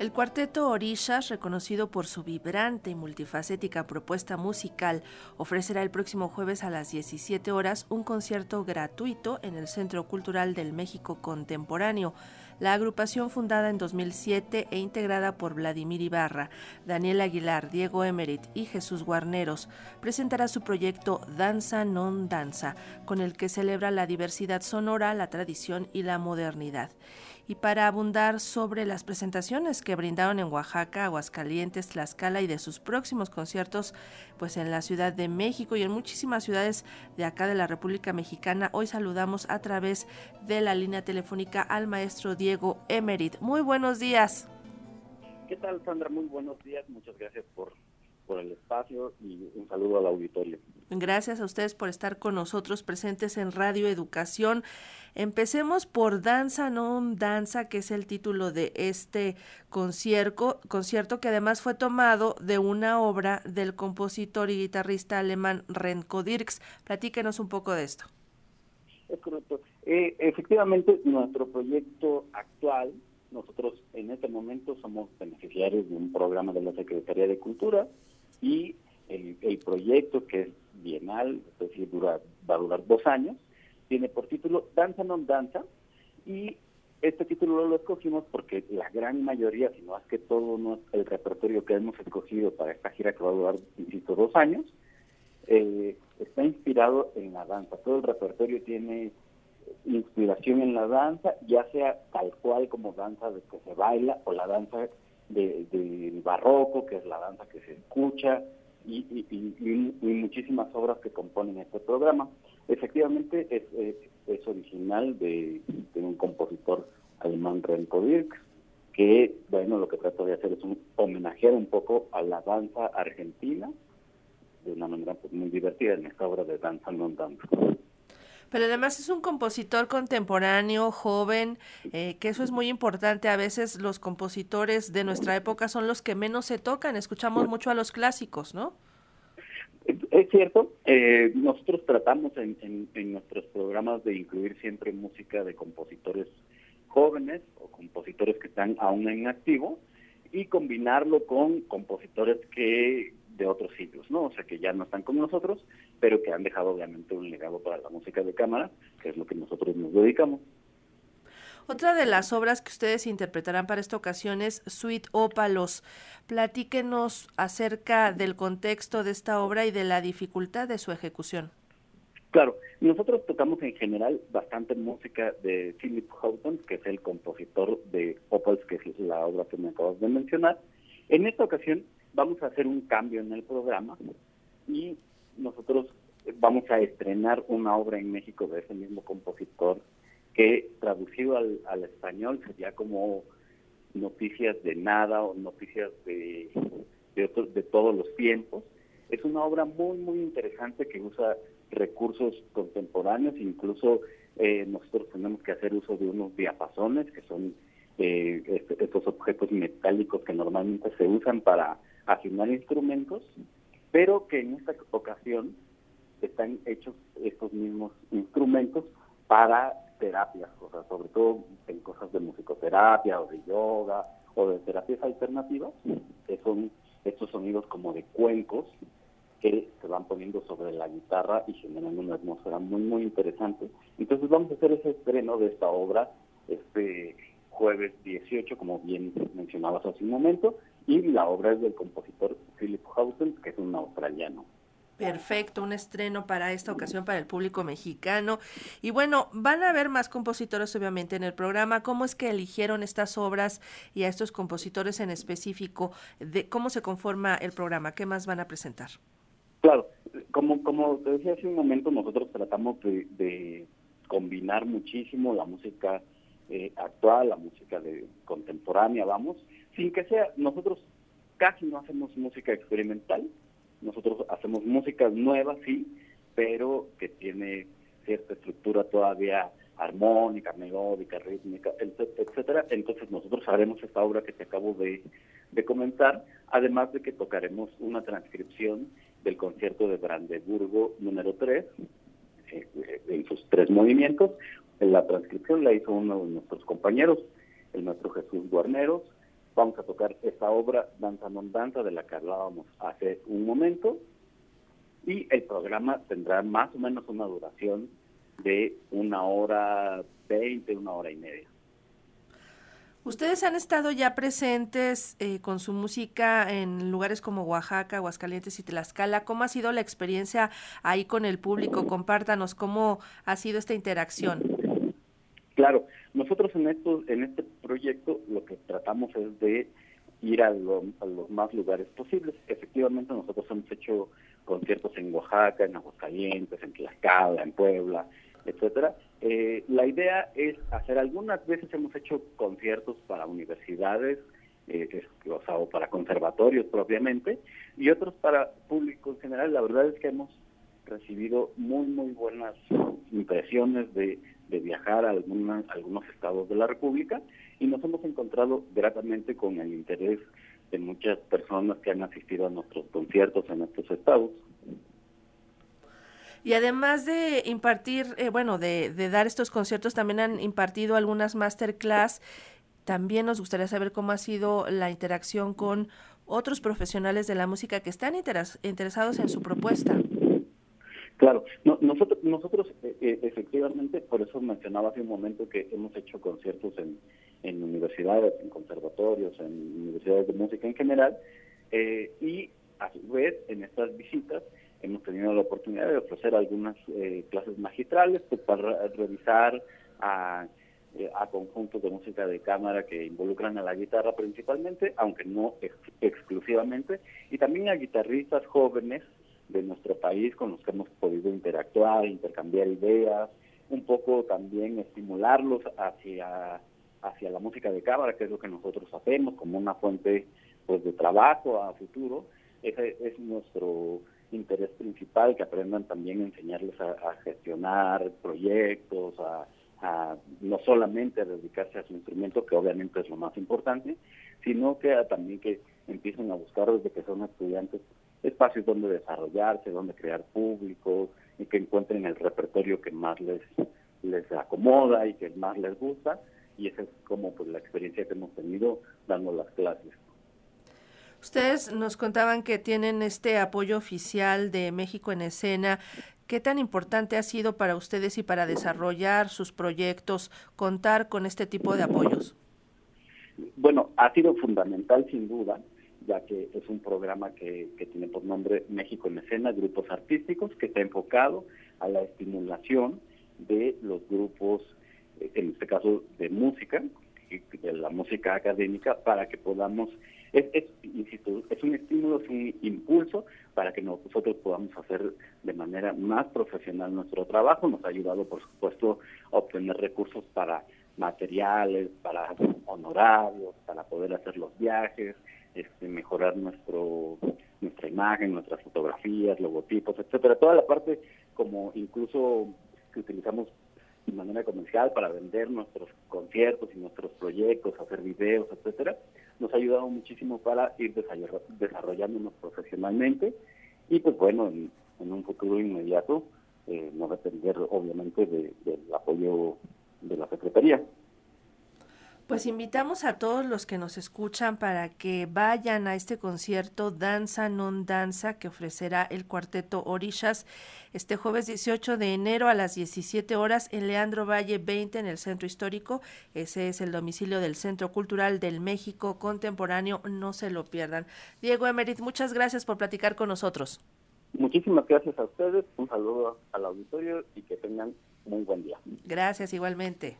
El cuarteto Orishas, reconocido por su vibrante y multifacética propuesta musical, ofrecerá el próximo jueves a las 17 horas un concierto gratuito en el Centro Cultural del México Contemporáneo. La agrupación fundada en 2007 e integrada por Vladimir Ibarra, Daniel Aguilar, Diego Emerit y Jesús Guarneros presentará su proyecto Danza Non Danza, con el que celebra la diversidad sonora, la tradición y la modernidad y para abundar sobre las presentaciones que brindaron en Oaxaca, Aguascalientes, Tlaxcala y de sus próximos conciertos pues en la Ciudad de México y en muchísimas ciudades de acá de la República Mexicana. Hoy saludamos a través de la línea telefónica al maestro Diego Emerit. Muy buenos días. ¿Qué tal, Sandra? Muy buenos días. Muchas gracias por, por el espacio y un saludo al auditorio. Gracias a ustedes por estar con nosotros presentes en Radio Educación. Empecemos por Danza Non Danza, que es el título de este concierto, concierto que además fue tomado de una obra del compositor y guitarrista alemán Renko Dirks. Platíquenos un poco de esto. Es correcto. Eh, efectivamente, nuestro proyecto actual, nosotros en este momento somos beneficiarios de un programa de la Secretaría de Cultura y el, el proyecto que es bienal, es decir, dura, va a durar dos años, tiene por título Danza non danza y este título lo escogimos porque la gran mayoría, si no es que todo el repertorio que hemos escogido para esta gira que va a durar, insisto, dos años, eh, está inspirado en la danza. Todo el repertorio tiene inspiración en la danza, ya sea tal cual como danza de que se baila o la danza del de barroco, que es la danza que se escucha, y, muchísimas obras que componen este programa. Efectivamente, es, es, original de, un compositor alemán, Renko Dirks, que, bueno, lo que trato de hacer es un, homenajear un poco a la danza argentina de una manera muy divertida en esta obra de Danza Non Danza. Pero además es un compositor contemporáneo, joven, eh, que eso es muy importante. A veces los compositores de nuestra época son los que menos se tocan. Escuchamos mucho a los clásicos, ¿no? Es cierto, eh, nosotros tratamos en, en, nuestros programas de incluir siempre música de compositores jóvenes o compositores que están aún en activo y combinarlo con compositores que de otros sitios, ¿no? O sea, que ya no están con nosotros, pero que han dejado obviamente un legado para la música de cámara, que es lo que nosotros nos dedicamos. Otra de las obras que ustedes interpretarán para esta ocasión es Sweet Ópalos. Platíquenos acerca del contexto de esta obra y de la dificultad de su ejecución. Claro, nosotros tocamos en general bastante música de Philip Houghton, que es el compositor de Opals, que es la obra que me acabas de mencionar. En esta ocasión vamos a hacer un cambio en el programa y nosotros vamos a estrenar una obra en México de ese mismo compositor que traducido al, español sería como noticias de nada o noticias de, de, de todos los tiempos. Es una obra muy, muy interesante que usa recursos contemporáneos, incluso eh, nosotros tenemos que hacer uso de unos diapasones, que son eh, estos objetos metálicos que normalmente se usan para afinar instrumentos, pero que en esta ocasión están hechos estos mismos instrumentos para terapias, o sobre todo en cosas de musicoterapia o de yoga o de terapias alternativas, que son estos sonidos como de cuencos que se van poniendo sobre la guitarra y generando una atmósfera muy, muy interesante. Entonces vamos a hacer ese estreno de esta obra este jueves 18, como bien mencionabas hace un momento, y la obra es del compositor Philip Houghton, que es un australiano. Perfecto, un estreno para esta ocasión para el público mexicano. Y bueno, van a haber más compositores obviamente en el programa. ¿Cómo es que eligieron estas obras y a estos compositores en específico? De ¿Cómo se conforma el programa? ¿Qué más van a presentar? Claro, como, como te decía hace un momento, nosotros tratamos de, combinar muchísimo la música eh, actual, la música de contemporánea, vamos, sin que sea, nosotros casi no hacemos música experimental, nosotros hacemos música nueva, sí, pero que tiene cierta estructura todavía armónica, melódica, rítmica, etcétera. Entonces nosotros haremos esta obra que te acabo de, comentar, además de que tocaremos una transcripción del concierto de Brandeburgo número 3, eh, en sus tres movimientos. La transcripción la hizo uno de nuestros compañeros, el maestro Jesús Guarneros, vamos a tocar esta obra Danza non danza de la que hablábamos hace un momento y el programa tendrá más o menos una duración de una hora veinte, una hora y media. Ustedes han estado ya presentes eh, con su música en lugares como Oaxaca, Aguascalientes y Tlaxcala. ¿Cómo ha sido la experiencia ahí con el público? Compártanos cómo ha sido esta interacción. Claro, nosotros en, esto, en este proyecto lo que tratamos es de ir a, a los más lugares posibles. Efectivamente, nosotros hemos hecho conciertos en Oaxaca, en Aguascalientes, en Tlaxcala, en Puebla, etcétera. Eh, la idea es hacer, algunas veces hemos hecho conciertos para universidades, eh, o, para conservatorios propiamente, y otros para público en general. La verdad es que hemos recibido muy, muy buenas impresiones de, de viajar a algunas, algunos estados de la República y nos hemos encontrado gratamente con el interés de muchas personas que han asistido a nuestros conciertos en estos estados. Y además de impartir, eh, bueno, de, dar estos conciertos, también han impartido algunas masterclass. También nos gustaría saber cómo ha sido la interacción con otros profesionales de la música que están interesados en su propuesta. Claro, nosotros, nosotros eh, eh, efectivamente, por eso mencionaba hace un momento que hemos hecho conciertos en, en universidades, en conservatorios, en universidades de música en general, y a su vez en estas visitas hemos tenido la oportunidad de ofrecer algunas eh, clases magistrales pues, para revisar a, eh, conjuntos de música de cámara que involucran a la guitarra principalmente, aunque no exclusivamente, y también a guitarristas jóvenes de nuestro país con los que hemos podido interactuar, intercambiar ideas, un poco también estimularlos hacia hacia la música de cámara, que es lo que nosotros hacemos como una fuente pues de trabajo a futuro. Ese es nuestro interés principal, que aprendan también a enseñarles a, gestionar proyectos, a, no solamente a dedicarse a su instrumento, que obviamente es lo más importante, sino que también que empiecen a buscar desde que son estudiantes espacios donde desarrollarse, donde crear públicos y que encuentren el repertorio que más les, les acomoda y que más les gusta. Y esa es como pues la experiencia que hemos tenido dando las clases. Ustedes nos contaban que tienen este apoyo oficial de México en escena. ¿Qué tan importante ha sido para ustedes y para desarrollar sus proyectos contar con este tipo de apoyos? Bueno, ha sido fundamental sin duda, ya que es un programa que, tiene por nombre México en escena, grupos artísticos, que está enfocado a la estimulación de los grupos, en este caso de música, de la música académica, para que podamos es, es, es un estímulo, es un impulso para que nosotros podamos hacer de manera más profesional nuestro trabajo. Nos ha ayudado, por supuesto, a obtener recursos para materiales, para honorarios, para poder hacer los viajes, este, mejorar nuestro nuestra imagen, nuestras fotografías, logotipos, etcétera. Toda la parte como incluso que utilizamos de manera comercial para vender nuestros conciertos y nuestros proyectos, hacer videos, etcétera, nos ha ayudado muchísimo para ir desarrollándonos profesionalmente y pues bueno, en, un futuro inmediato eh, no depender obviamente del apoyo de la Secretaría. Pues invitamos a todos los que nos escuchan para que vayan a este concierto Danza Non Danza que ofrecerá el cuarteto Orishas este jueves 18 de enero a las 17 horas en Leandro Valle 20 en el Centro Histórico. Ese es el domicilio del Centro Cultural del México Contemporáneo. No se lo pierdan. Diego Emerit, muchas gracias por platicar con nosotros. Muchísimas gracias a ustedes. Un saludo al auditorio y que tengan muy buen día. Gracias igualmente.